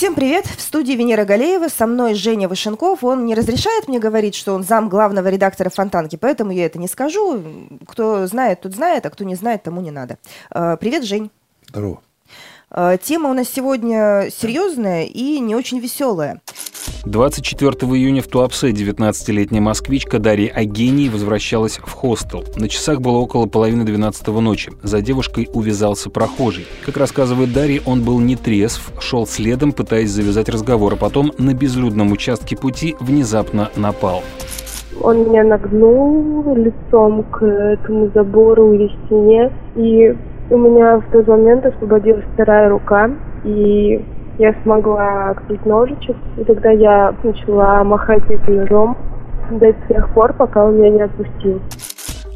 Всем привет! В студии Венера Галеева, со мной Женя Вышенков. Он не разрешает мне говорить, что он зам главного редактора «Фонтанки», поэтому я это не скажу. Кто знает, тот знает, а кто не знает, тому не надо. Э, привет, Жень. Здорово. Э, тема у нас сегодня серьезная и не очень веселая. 24 июня в Туапсе 19-летняя москвичка Дарья Агений возвращалась в хостел. На часах было около половины 12 ночи. За девушкой увязался прохожий. Как рассказывает Дарья, он был не трезв, шел следом, пытаясь завязать разговор, а потом на безлюдном участке пути внезапно напал. Он меня нагнул лицом к этому забору или стене, и у меня в тот момент освободилась вторая рука, и я смогла открыть ножичек, и тогда я начала махать этим ножом до тех пор, пока он меня не отпустил.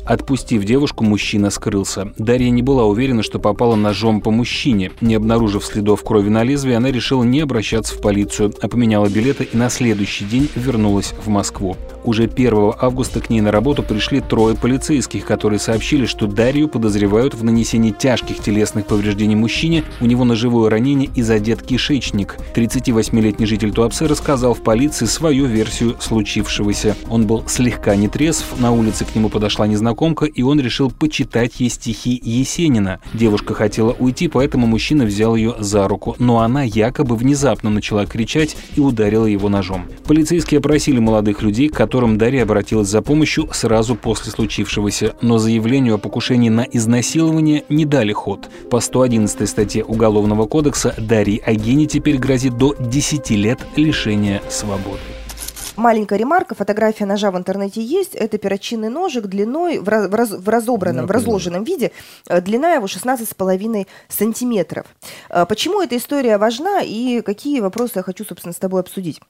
Отпустив девушку, мужчина скрылся. Дарья не была уверена, что попала ножом по мужчине. Не обнаружив следов крови на лезвии, она решила не обращаться в полицию, а поменяла билеты и на следующий день вернулась в Москву. Уже 1 августа к ней на работу пришли трое полицейских, которые сообщили, что Дарью подозревают в нанесении тяжких телесных повреждений мужчине, у него ножевое ранение и задет кишечник. 38-летний житель Туапсе рассказал в полиции свою версию случившегося. Он был слегка нетрезв, на улице к нему подошла незнакомка, и он решил почитать ей стихи Есенина. Девушка хотела уйти, поэтому мужчина взял ее за руку, но она якобы внезапно начала кричать и ударила его ножом. Полицейские опросили молодых людей, которые которым Дарья обратилась за помощью сразу после случившегося, но заявлению о покушении на изнасилование не дали ход. По 111 статье Уголовного кодекса Дарье Агени теперь грозит до 10 лет лишения свободы. Маленькая ремарка, фотография ножа в интернете есть. Это перочинный ножик длиной в, раз, в, раз, в разобранном, в разложенном виде. Э, длина его 16,5 сантиметров. Э, почему эта история важна и какие вопросы я хочу, собственно, с тобой обсудить?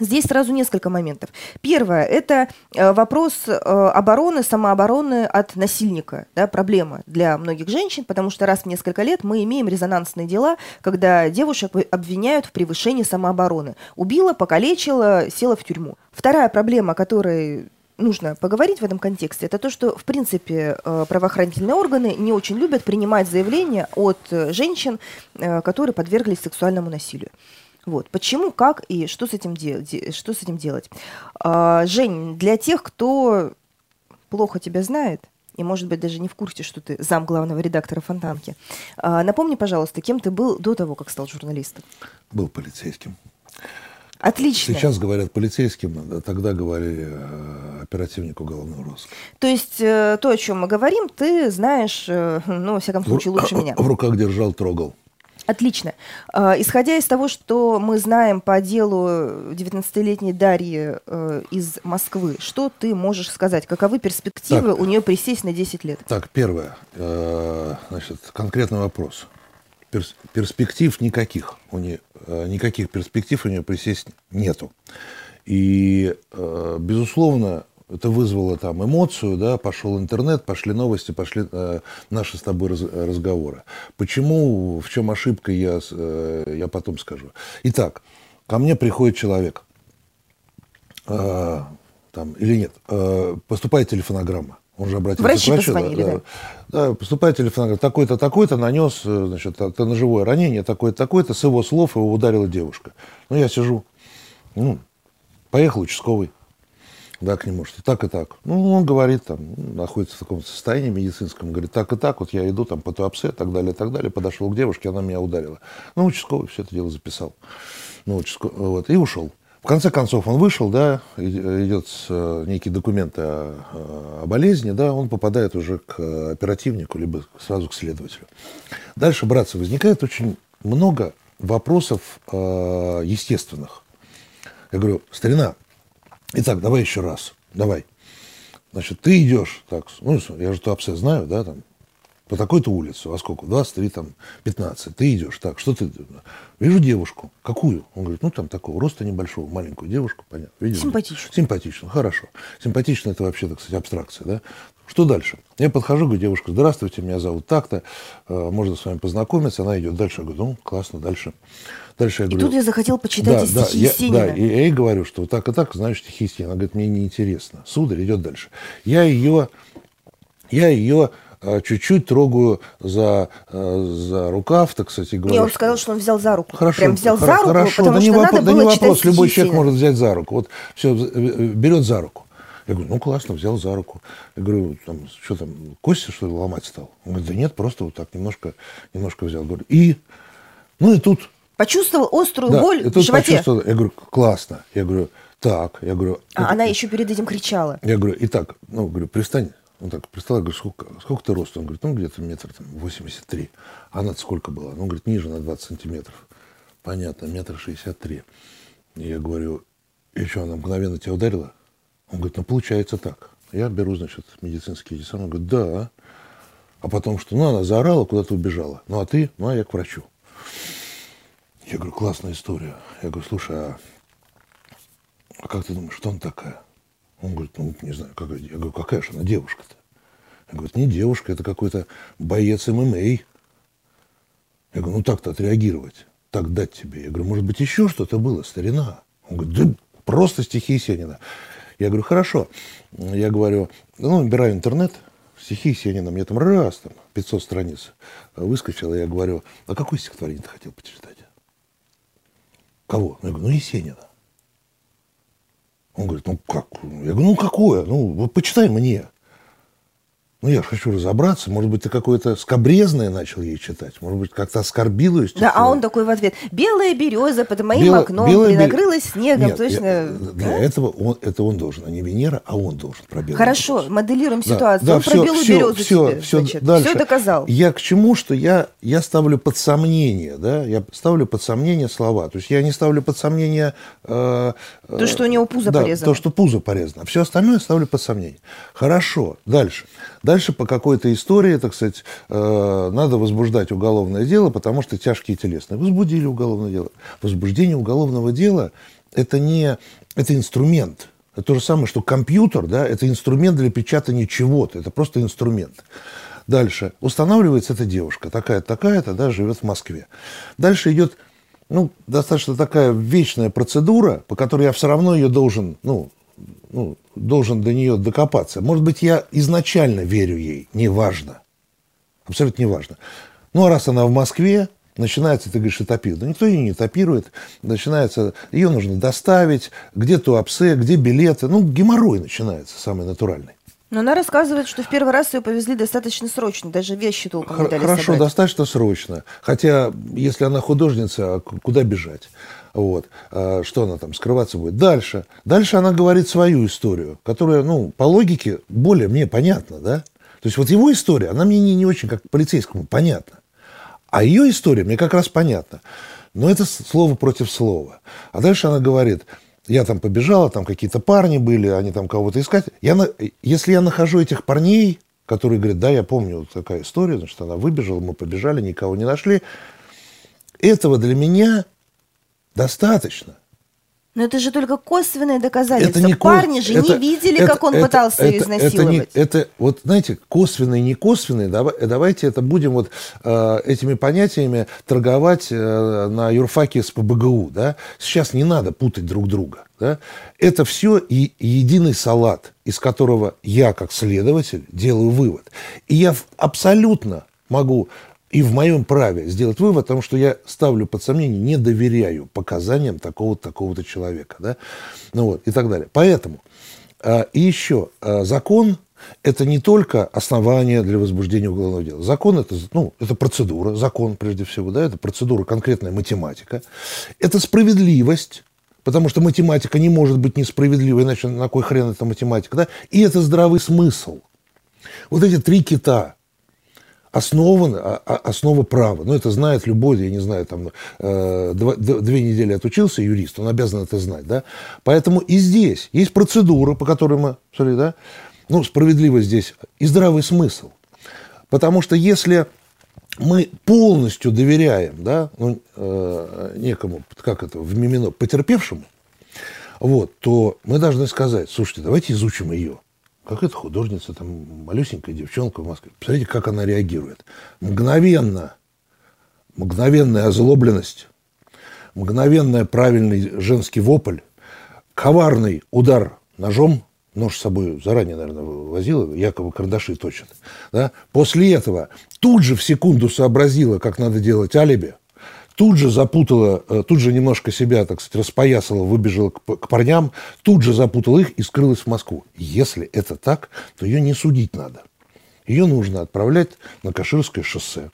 Здесь сразу несколько моментов. Первое – это э, вопрос э, обороны, самообороны от насильника. Да, проблема для многих женщин, потому что раз в несколько лет мы имеем резонансные дела, когда девушек обвиняют в превышении самообороны. Убила, покалечила, села в тюрьму. Вторая проблема, которой нужно поговорить в этом контексте, это то, что, в принципе, э, правоохранительные органы не очень любят принимать заявления от женщин, которые подверглись сексуальному насилию. Вот. Почему, как и что с этим, де- что с этим делать? А, Жень, для тех, кто плохо тебя знает, и, может быть, даже не в курсе, что ты зам главного редактора «Фонтанки», а, напомни, пожалуйста, кем ты был до того, как стал журналистом? Был полицейским. Отлично. Сейчас говорят полицейским, а тогда говорили э, оперативнику уголовного розыска. То есть э, то, о чем мы говорим, ты знаешь, э, ну, во всяком случае, лучше в, меня. В руках держал, трогал. Отлично. А, исходя из того, что мы знаем по делу 19-летней Дарьи э, из Москвы, что ты можешь сказать? Каковы перспективы так, у нее присесть на 10 лет? Так, первое. Э, значит, конкретный вопрос. перспектив никаких. У нее, э, никаких перспектив у нее присесть нету. И, безусловно, это вызвало там эмоцию, да, пошел интернет, пошли новости, пошли э, наши с тобой раз, разговоры. Почему, в чем ошибка, я, э, я потом скажу. Итак, ко мне приходит человек, э, там, или нет, э, поступает телефонограмма. Он же обратился Врачи к врачу. да, да. да. поступает телефонограмма. Такой-то, такой-то нанес, э, значит, это ножевое ранение, такой-то, такой-то. С его слов его ударила девушка. Ну, я сижу. Ну, поехал участковый да, к нему, что так и так. Ну, он говорит, там, находится в таком состоянии медицинском, говорит, так и так, вот я иду там по туапсе, так далее, так далее, подошел к девушке, она меня ударила. Ну, участковый все это дело записал. Ну, участковый, вот, и ушел. В конце концов, он вышел, да, идет э, некие документы о, о болезни, да, он попадает уже к оперативнику, либо сразу к следователю. Дальше, братцы, возникает очень много вопросов э, естественных. Я говорю, старина, Итак, давай еще раз. Давай. Значит, ты идешь, так, ну, я же Туапсе знаю, да, там, по такой-то улице, во сколько? 23, там, 15. Ты идешь, так, что ты? Вижу девушку. Какую? Он говорит, ну, там, такого роста небольшого, маленькую девушку, понятно. Видел? Симпатично. Симпатично, хорошо. Симпатично это вообще, так сказать, абстракция, да? Что дальше? Я подхожу, говорю, девушка, здравствуйте, меня зовут так-то, э, можно с вами познакомиться. Она идет дальше, я говорю, ну, классно, дальше. Дальше я говорю, и тут я захотел почитать да, стихи да, Есенина. Я, да, и я ей говорю, что так и так, знаешь, стихи Есенина. Она говорит, мне неинтересно. Сударь идет дальше. Я ее, я ее э, чуть-чуть трогаю за, э, за рукав, так сказать, и говорю... Не, он сказал, что он взял за руку. Хорошо, Прям взял хор- за руку, хорошо, потому да что не надо да было не читать вопрос, любой человек может взять за руку. Вот все, берет за руку. Я говорю, ну классно, взял за руку. Я говорю, там, что там, кости, что ли, ломать стал? Он говорит, да нет, просто вот так немножко, немножко взял. Говорю, и, ну и тут Почувствовал острую да, боль и в тут животе. почувствовал, я говорю, классно. Я говорю, так, я говорю... А «Ну, она еще перед этим кричала. Я говорю, итак, ну, говорю, пристань. Он так пристал, я говорю, сколько, сколько ты рост? Он говорит, ну, где-то метр там, 83. А она сколько была? Ну, говорит, ниже на 20 сантиметров. Понятно, метр шестьдесят три. Я говорю, и что, она мгновенно тебя ударила? Он говорит, ну, получается так. Я беру, значит, медицинские эти. Он говорит, да. А потом что? Ну, она заорала, куда-то убежала. Ну, а ты? Ну, а я к врачу. Я говорю, классная история. Я говорю, слушай, а, а как ты думаешь, что она такая? Он говорит, ну, не знаю, какая. Я говорю, какая же она девушка-то? Я говорю, не девушка, это какой-то боец ММА. Я говорю, ну так-то отреагировать, так дать тебе. Я говорю, может быть, еще что-то было, старина? Он говорит, да просто стихи Есенина. Я говорю, хорошо. Я говорю, ну, набираю интернет, стихи Есенина, мне там раз, там, 500 страниц выскочило. Я говорю, а какое стихотворение ты хотел почитать? Кого? Я говорю, ну, Есенина. Он говорит, ну как? Я говорю, ну какое? Ну, почитай мне. Ну, я хочу разобраться. Может быть, ты какое-то скобрезное начал ей читать. Может быть, как-то оскорбил ее. Да, а он такой в ответ. Белая береза под моим Бело- окном белая бе- принакрылась снегом. Нет, Точно. я- для этого он, это он должен, а не Венера, а он должен про белую Хорошо, березу. моделируем Да, ситуацию. да, он про всё, белую всё, березу всё, тебе, всё значит, дальше. все доказал. Я к чему, что я, я ставлю под сомнение, да, я ставлю под сомнение слова. То есть я не ставлю под сомнение... э, э, То, что у него пузо да, порезано. то, что пузо порезано. Все остальное ставлю под сомнение. Хорошо, дальше. Дальше по какой-то истории, так сказать, э, надо возбуждать уголовное дело, потому что тяжкие телесные. Возбудили уголовное дело. Возбуждение уголовного дела – это не... Это инструмент. Это то же самое, что компьютер, да, это инструмент для печатания чего-то. Это просто инструмент. Дальше. Устанавливается эта девушка, такая-то, такая-то, да, живет в Москве. Дальше идет, ну, достаточно такая вечная процедура, по которой я все равно ее должен, ну, ну, должен до нее докопаться. Может быть, я изначально верю ей, неважно. Абсолютно неважно. Ну, а раз она в Москве, начинается, ты говоришь, этапир. Да никто ее не этапирует. Начинается, ее нужно доставить, где туапсе, где билеты. Ну, геморрой начинается, самый натуральный. Но она рассказывает, что в первый раз ее повезли достаточно срочно, даже вещи толком не дали Хорошо, собрать. достаточно срочно. Хотя, если она художница, а куда бежать? Вот. А Что она там, скрываться будет? Дальше. Дальше она говорит свою историю, которая, ну, по логике, более мне понятна, да? То есть вот его история, она мне не, не очень как полицейскому понятна. А ее история мне как раз понятна. Но это слово против слова. А дальше она говорит, я там побежала, там какие-то парни были, они там кого-то искать. Я Если я нахожу этих парней, которые говорят, да, я помню вот такая история, значит, она выбежала, мы побежали, никого не нашли. Этого для меня достаточно. Но это же только косвенное доказательство. Это не ко- Парни же это- не видели, это- как он это- пытался ее это- это изнасиловать. не- Это, вот, знаете, косвенные, не косвенные, давай- давайте это будем вот э, этими понятиями торговать э, на юрфаке с ПБГУ. Да? Сейчас не надо путать друг друга. Да? Это все и единый салат, из которого я, как следователь, делаю вывод. И я абсолютно могу и в моем праве сделать вывод, потому что я ставлю под сомнение, не доверяю показаниям такого-то такого человека, да, ну вот, и так далее. Поэтому, а, и еще, а, закон – это не только основание для возбуждения уголовного дела. Закон – это, ну, это процедура, закон прежде всего, да, это процедура, конкретная математика. Это справедливость, потому что математика не может быть несправедливой, иначе на кой хрен это математика, да, и это здравый смысл. Вот эти три кита – основаны, а- а- основа права. Ну, это знает любой, я не знаю, там, э, две недели отучился юрист, он обязан это знать, да. Поэтому и здесь есть процедура, по которой мы, смотри, да, ну, справедливость здесь и здравый смысл. Потому что если мы полностью доверяем, да, ну, э, некому, как это, в мимино, потерпевшему, вот, то мы должны сказать, слушайте, давайте изучим ее. Как это художница, там, малюсенькая девчонка в Москве. Посмотрите, как она реагирует. Мгновенно, мгновенная озлобленность, мгновенный правильный женский вопль, коварный удар ножом нож с собой заранее, наверное, возила, якобы кардаши точат. Да? После этого тут же в секунду сообразила, как надо делать алиби, тут же запутала, э, тут же немножко себя, так сказать, распоясала, выбежала к, к парням, тут же запутала их и скрылась в Москву. Если это так, то ее не судить надо. Ее нужно отправлять на Каширское шоссе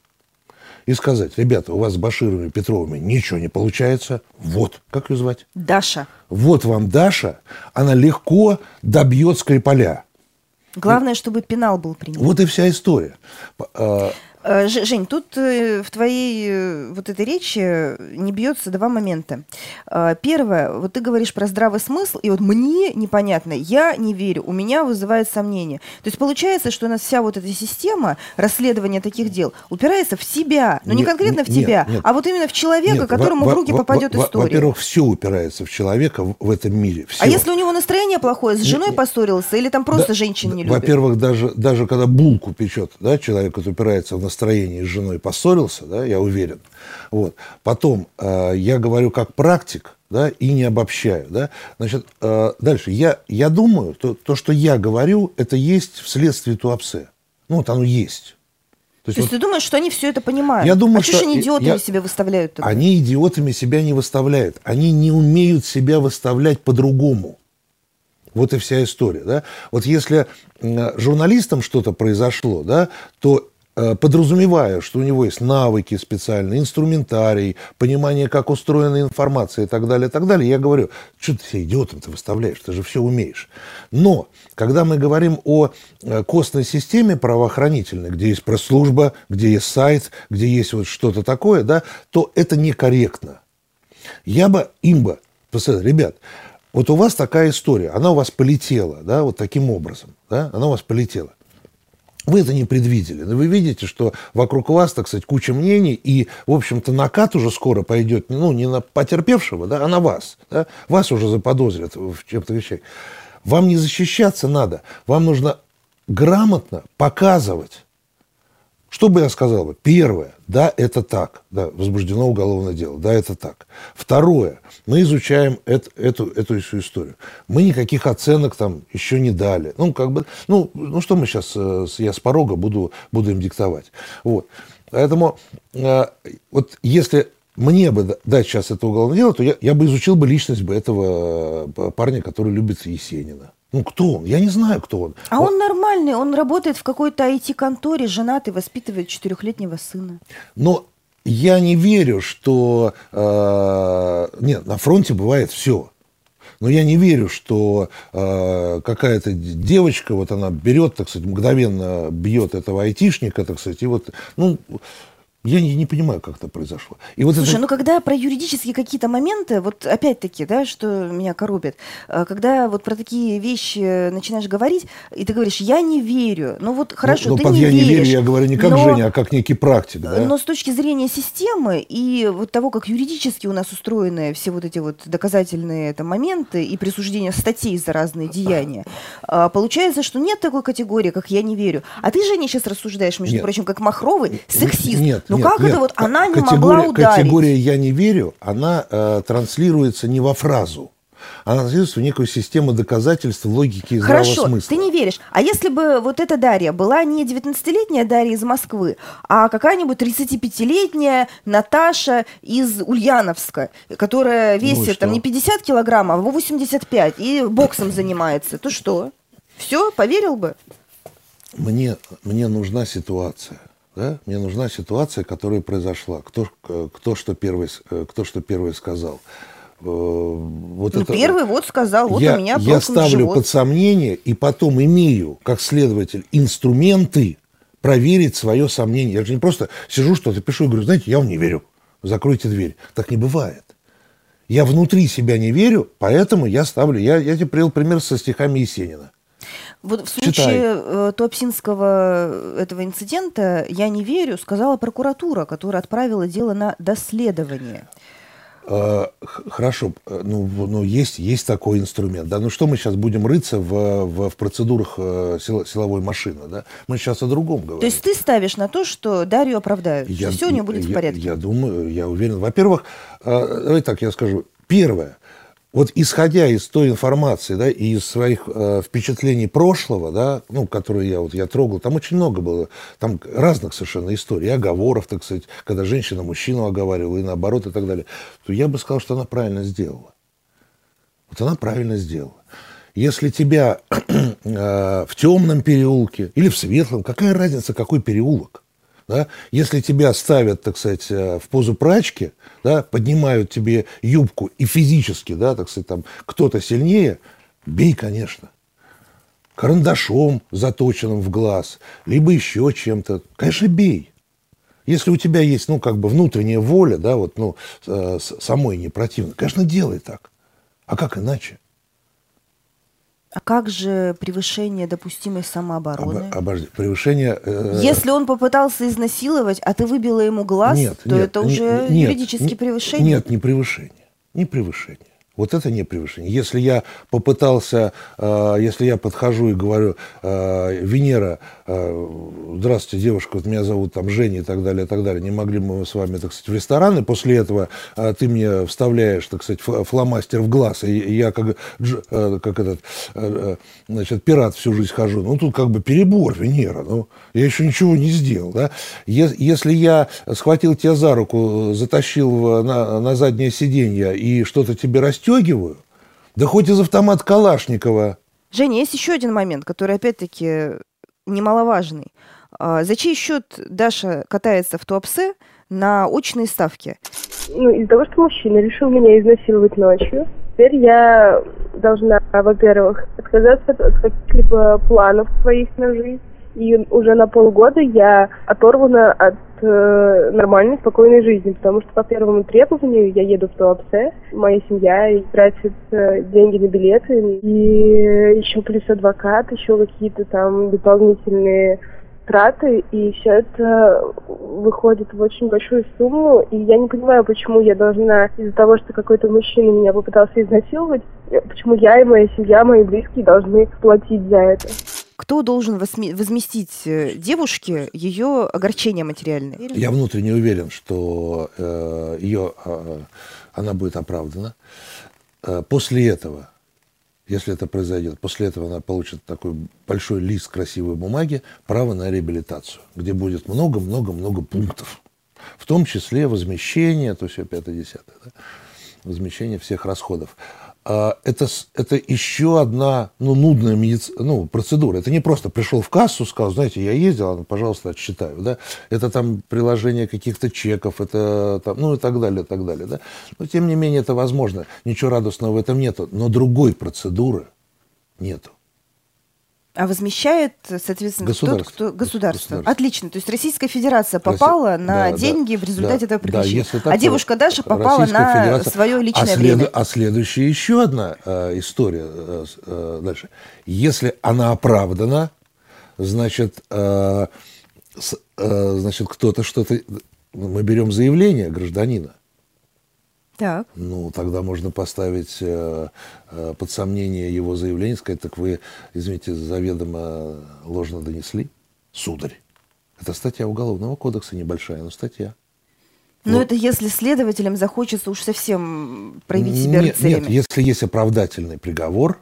и сказать, ребята, у вас с Башировыми, Петровыми ничего не получается. Вот, как ее звать? Даша. Вот вам Даша, она легко добьет Скрипаля. Главное, чтобы пенал был принят. Вот и вся история. Э, Жень, тут э, в твоей э, вот этой речи не бьется два момента. Первое, вот ты говоришь про здравый смысл, и вот мне непонятно, я не верю, у меня вызывает сомнение. То есть получается, что у нас вся вот эта система расследования таких дел упирается в себя, но не Нет, конкретно в нет, тебя, нет. а вот именно в человека, Нет, которому во- в руки во- попадет во- история. Во-первых, все упирается в человека в, в этом мире. Всё. а если у него настроение плохое, с женой не- поссорился, или там просто Да, женщин не любит? Во-первых, даже, даже когда булку печет, да, человек вот упирается в настроение, с женой поссорился, да, я уверен. Вот. Потом, э, я говорю как практик, да, и не обобщаю, да. Значит, э, дальше, я, я думаю, то, то, что я говорю, это есть вследствие Туапсе. Ну, вот оно есть. То есть вот ты думаешь, что они все это понимают? Я думаю, а что что они идиотами я- себя выставляют тогда? Они идиотами себя не выставляют. Они не умеют себя выставлять по-другому. Вот и вся история. Да? Вот если м, журналистам что-то произошло, да, то э, подразумевая, что у него есть навыки специальные, инструментарий, понимание, как устроена информация и так далее, и так далее, я говорю, что ты себя идиотом-то выставляешь, ты же все умеешь. Но, когда мы говорим о э, костной системе правоохранительной, где есть пресс-служба, где есть сайт, где есть вот что-то такое, да, то это некорректно. Я бы им бы посоветовал, ребят, вот у вас такая история, она у вас полетела, да, вот таким образом, да, она у вас полетела. Вы это не предвидели. Но вы видите, что вокруг вас, так сказать, куча мнений, и, в общем-то, накат уже скоро пойдет, ну, не на потерпевшего, да, а на вас. Да? Вас уже заподозрят в чем-то вещах. Вам не защищаться надо. Вам нужно грамотно показывать, что бы я сказал бы? Первое, да, это так, да, возбуждено уголовное дело, да, это так. Второе, мы изучаем эт- эту, эту всю историю. Мы никаких оценок там еще не дали. Ну, как бы, ну, ну что мы сейчас, я с порога буду, буду им диктовать. Вот. Поэтому, э, вот если мне бы да- дать сейчас это уголовное дело, то я, я бы изучил бы личность бы этого э, парня, который любит Есенина. Ну, кто он? Я не знаю, кто он. А он нормальный, он работает в какой-то IT-конторе, женатый, воспитывает четырехлетнего сына. Но я не верю, что... э, нет, на фронте бывает все. Но я не верю, что э, какая-то девочка, вот она берет, так сказать, мгновенно бьет этого айтишника, так сказать, и вот, ну, я не, не понимаю, как это произошло. И вот Слушай, это... ну когда про юридические какие-то моменты, вот опять-таки, да, что меня коробит, э, когда вот про такие вещи начинаешь говорить, и ты говоришь, я не верю, ну вот хорошо, ну, ты под не я веришь. не верю, я говорю не как но- Женя, а как некий практик, да? Но с точки зрения системы и вот того, как юридически у нас устроены все вот эти вот доказательные там, моменты и присуждение статей за разные деяния, а, получается, что нет такой категории, как «я не верю». А ты, Женя, сейчас рассуждаешь, между Нет. прочим, как Махровый, сексист. Нет, ну нет, как нет. это вот она не могла ударить? Категория «я не верю», она э, транслируется не во фразу. Она транслируется в некую систему доказательств, логики и здравого Хорошо, смысла. ты не веришь. А если бы вот эта Дарья была не 19-летняя Дарья из Москвы, а какая-нибудь 35-летняя Наташа из Ульяновска, которая Ну весит там что? не 50 килограмм, а 85 и боксом занимается, то что? Все, поверил бы? Мне, мне нужна ситуация. Да? Мне нужна ситуация, которая произошла. Кто, э, кто, что, первый, э, кто что первый сказал. Э, Вот Ну, это- первый вот сказал, вот я, у меня я ставлю живот. под сомнение и потом имею, как следователь, инструменты проверить свое сомнение. Я же не просто сижу, что-то пишу и говорю, знаете, я вам не верю. Закройте дверь. Так не бывает. Я внутри себя не верю, поэтому я ставлю... Я, я тебе привел пример со стихами Есенина. Вот в Читай. случае э, Туапсинского э, этого инцидента я не верю, сказала прокуратура, которая отправила дело на доследование. Х- Хорошо, э, ну, в- ну есть, есть такой инструмент. Да? Ну что мы сейчас будем рыться в, в, в процедурах сила- силовой машины? Да? Мы сейчас о другом говорим. То есть ты ставишь на то, что Дарью оправдают, Я- все у нее будет в я- порядке. Я, думаю, я уверен. Во-первых, давай так я скажу. Первое. Вот исходя из той информации, да, и из своих э, впечатлений прошлого, да, ну, которые я вот я трогал, там очень много было, там разных совершенно историй, оговоров, так сказать, когда женщина мужчину оговаривала и наоборот и так далее, то я бы сказал, что она правильно сделала. Вот она правильно сделала. Если тебя э, в темном переулке или в светлом, какая разница, какой переулок? Да? Если тебя ставят, так сказать, э, в позу прачки, да, поднимают тебе юбку и физически, да, так сказать, там кто-то сильнее, бей, конечно. Карандашом, заточенным в глаз, либо еще чем-то. Конечно, бей. Если у тебя есть, ну, как бы внутренняя воля, да, вот, ну, э, самой не противно, конечно, делай так. А как иначе? А как же превышение допустимой самообороны? Об, обожди, превышение... Э... Если он попытался изнасиловать, а ты выбила ему глаз, нет, то нет, это уже нет, юридически превышение? Нет, не превышение. Не превышение. Вот это не превышение. Если я попытался, э, если я подхожу и говорю, э, Венера, э, здравствуйте, девушка, вот меня зовут там Женя и так далее, и так далее, не могли мы с вами, так сказать, в ресторан, и после этого ты мне вставляешь, так сказать, фломастер в глаз, и я как, как этот, значит, пират всю жизнь хожу. Ну, тут как бы перебор, Венера, ну, я еще ничего не сделал, да. Если я схватил тебя за руку, затащил на, на заднее сиденье и что-то тебе растет, пристегиваю. Да хоть из автомат Калашникова. Женя, есть еще один момент, который, опять-таки, немаловажный. А, за чей счет Даша катается в Туапсе на очной ставке? Ну, из-за того, что мужчина решил меня изнасиловать ночью, теперь я должна, во-первых, отказаться от каких-либо планов своих на жизнь, и уже на полгода я оторвана от э, нормальной, спокойной жизни, потому что по первому требованию я еду в Туапсе, моя семья тратит э, деньги на билеты, и еще плюс адвокат, еще какие-то там дополнительные траты, и все это выходит в очень большую сумму, и я не понимаю, почему я должна из-за того, что какой-то мужчина меня попытался изнасиловать, почему я и моя семья, мои близкие должны платить за это кто должен возместить э, девушке ее огорчение материальное? Я внутренне уверен, что э, ее, э, она будет оправдана. Э, после этого, если это произойдет, после этого она получит такой большой лист красивой бумаги, право на реабилитацию, где будет много-много-много пунктов. В том числе возмещение, то все пятое-десятое, да? возмещение всех расходов. А, это, это еще одна ну, нудная медици... ну, процедура. Это не просто пришел в кассу, сказал, знаете, я ездил, а, пожалуйста, отсчитаю. Да? Это там приложение каких-то чеков, это там, ну и так далее, и так далее. Да? Но тем не менее это возможно. Ничего радостного в этом нету. Но другой процедуры нету. А возмещает, соответственно, тот, кто... Государство. государство. Отлично. То есть Российская Федерация попала Россия... на да, деньги да, в результате да, этого приключения. Да, а девушка Даша попала Российская на Федерация... свое личное а время. А следующая еще одна э, история э, э, дальше. Если она оправдана, значит, э, с, э, значит кто-то что-то... Мы берем заявление гражданина. Так. Ну, тогда можно поставить э, э, под сомнение его заявление, сказать, так вы, извините, заведомо ложно донесли, сударь. Это статья Уголовного кодекса, небольшая, но статья. Но вот. это если следователям захочется уж совсем проявить себя нет, рыцарями. Нет, если есть оправдательный приговор,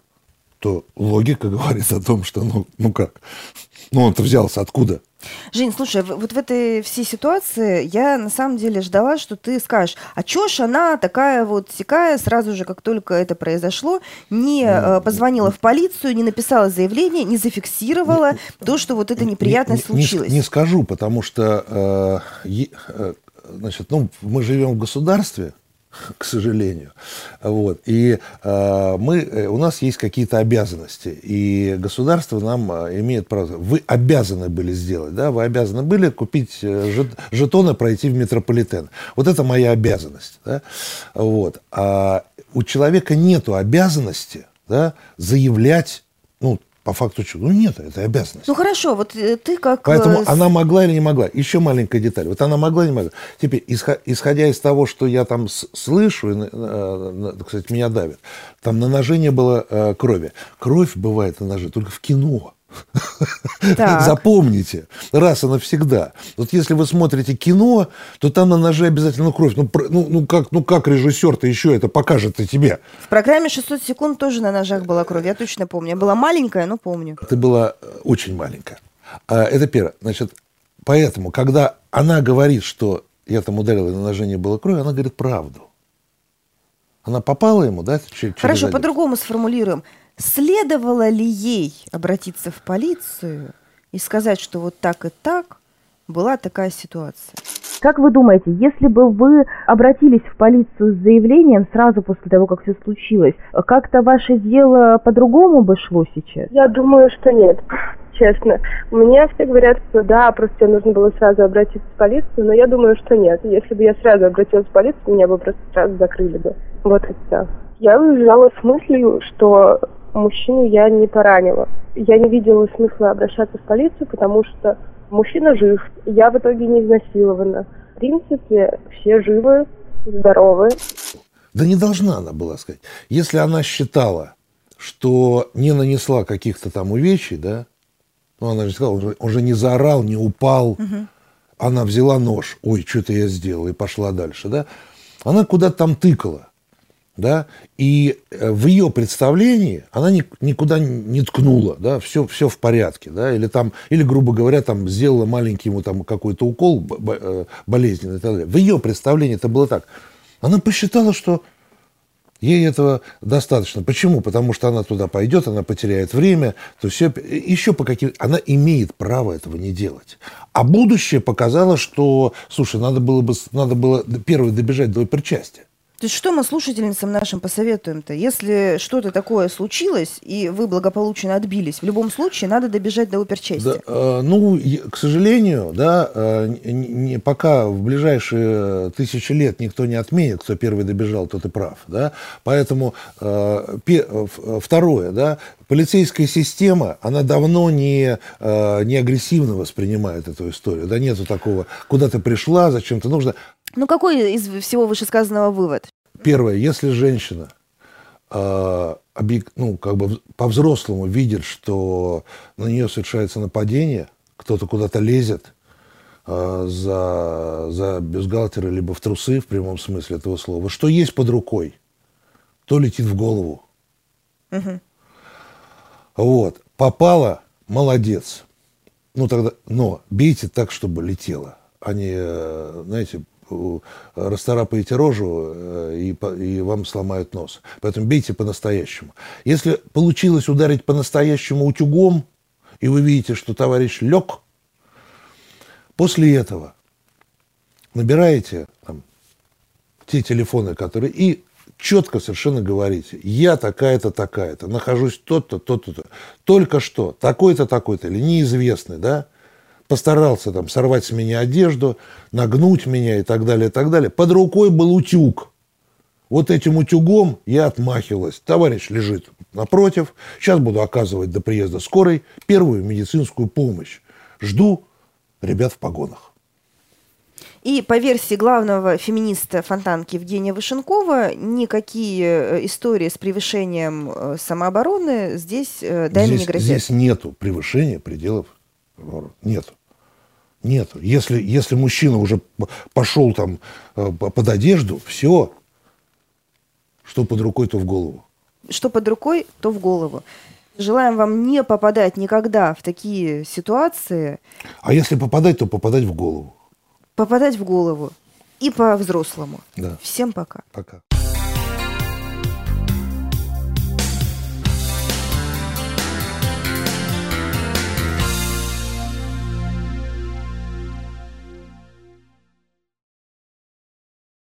то логика говорит о том, что, ну, ну как, ну он-то взялся откуда? Жень, слушай, вот в этой всей ситуации я на самом деле ждала, что ты скажешь, а чё ж она такая вот сякая, сразу же, как только это произошло, не э, позвонила в полицию, не написала заявление, не зафиксировала не, то, что вот это неприятность не, не, случилось? Не, не скажу, потому что, э, э, значит, ну, мы живем в государстве, к сожалению. Вот. И э, мы, э, у нас есть какие-то обязанности, и государство нам э, имеет право. Вы обязаны были сделать, да, вы обязаны были купить э, жет, жетоны, пройти в метрополитен. Вот это моя обязанность. Да? Вот. А у человека нет обязанности да, заявлять ну, по факту чего? Ну нет, это обязанность. Ну хорошо, вот э, ты как... Поэтому э, она могла или не могла. Еще маленькая деталь. Вот она могла или не могла. Теперь, исходя из того, что я там слышу, кстати, меня давит, там на ноже не было э, крови. Кровь бывает на ноже только в кино. Запомните, раз и навсегда. Вот если вы смотрите кино, то там на ноже обязательно кровь. Ну, ну, ну, как, ну как режиссер-то еще это покажет и тебе? В программе 600 секунд тоже на ножах была кровь, я точно помню. Я была маленькая, но помню. Ты была э, очень маленькая. А, это первое. Значит, поэтому, когда она говорит, что я там ударила, и на ноже не было крови, она говорит правду. Она попала ему, да? Через Хорошо, по-другому сформулируем. Следовало ли ей обратиться в полицию и сказать, что вот так и так была такая ситуация? Как вы думаете, если бы вы обратились в полицию с заявлением сразу после того, как все случилось, как-то ваше дело по-другому бы шло сейчас? Я думаю, что нет честно. Мне все говорят, что да, просто тебе нужно было сразу обратиться в полицию, но я думаю, что нет. Если бы я сразу обратилась в полицию, меня бы просто сразу закрыли бы. Вот и все. Я уезжала с мыслью, что мужчину я не поранила. Я не видела смысла обращаться в полицию, потому что мужчина жив, я в итоге не изнасилована. В принципе, все живы, здоровы. Да не должна она была сказать. Если она считала, что не нанесла каких-то там увечий, да, ну, она же сказала, он же, он же не заорал, не упал. Угу. Она взяла нож, ой, что-то я сделала, и пошла дальше, да. Она куда-то там тыкала да, и э, в ее представлении она ни, никуда не ткнула, да, все, все в порядке, да, или там, или, грубо говоря, там сделала маленький ему там какой-то укол э, болезненный и так далее. В ее представлении это было так. Она посчитала, что ей этого достаточно. Почему? Потому что она туда пойдет, она потеряет время, то все, еще по каким... Она имеет право этого не делать. А будущее показало, что, слушай, надо было бы, надо было первое добежать до оперчасти. То есть что мы слушательницам нашим посоветуем-то? Если что-то такое случилось, и вы благополучно отбились, в любом случае надо добежать до оперчасти. Да, э, ну, к сожалению, да, э, не, пока в ближайшие тысячи лет никто не отменит, кто первый добежал, тот и прав. Да? Поэтому э, пе, второе, да, полицейская система, она давно не, э, не агрессивно воспринимает эту историю. Да нету такого, куда ты пришла, зачем ты нужно. Ну, какой из всего вышесказанного вывод? Первое, если женщина э, ну, как бы по-взрослому видит, что на нее совершается нападение, кто-то куда-то лезет э, за, за бюстгальтеры, либо в трусы, в прямом смысле этого слова, что есть под рукой, то летит в голову. Угу. Вот. Попало, молодец. Ну тогда, но бейте так, чтобы летело, а не, э, знаете, расцарапаете рожу э, и, и вам сломают нос. Поэтому бейте по-настоящему. Если получилось ударить по-настоящему утюгом, и вы видите, что товарищ лег, после этого набираете там, те телефоны, которые... И четко совершенно говорите, я такая-то, такая-то, нахожусь тот-то, тот-то, только что, такой-то, такой-то, или неизвестный, да, постарался там сорвать с меня одежду, нагнуть меня и так далее, и так далее. Под рукой был утюг. Вот этим утюгом я отмахивалась. Товарищ лежит напротив. Сейчас буду оказывать до приезда скорой первую медицинскую помощь. Жду ребят в погонах. И по версии главного феминиста Фонтанки Евгения Вышенкова, никакие э, истории с превышением э, самообороны здесь э, даме здесь, не грозят. Здесь нету превышения пределов. Нету. Нету. Если, если мужчина уже пошел там под одежду, все. Что под рукой, то в голову. Что под рукой, то в голову. Желаем вам не попадать никогда в такие ситуации. А если попадать, то попадать в голову попадать в голову и по-взрослому. Да. Всем пока. Пока.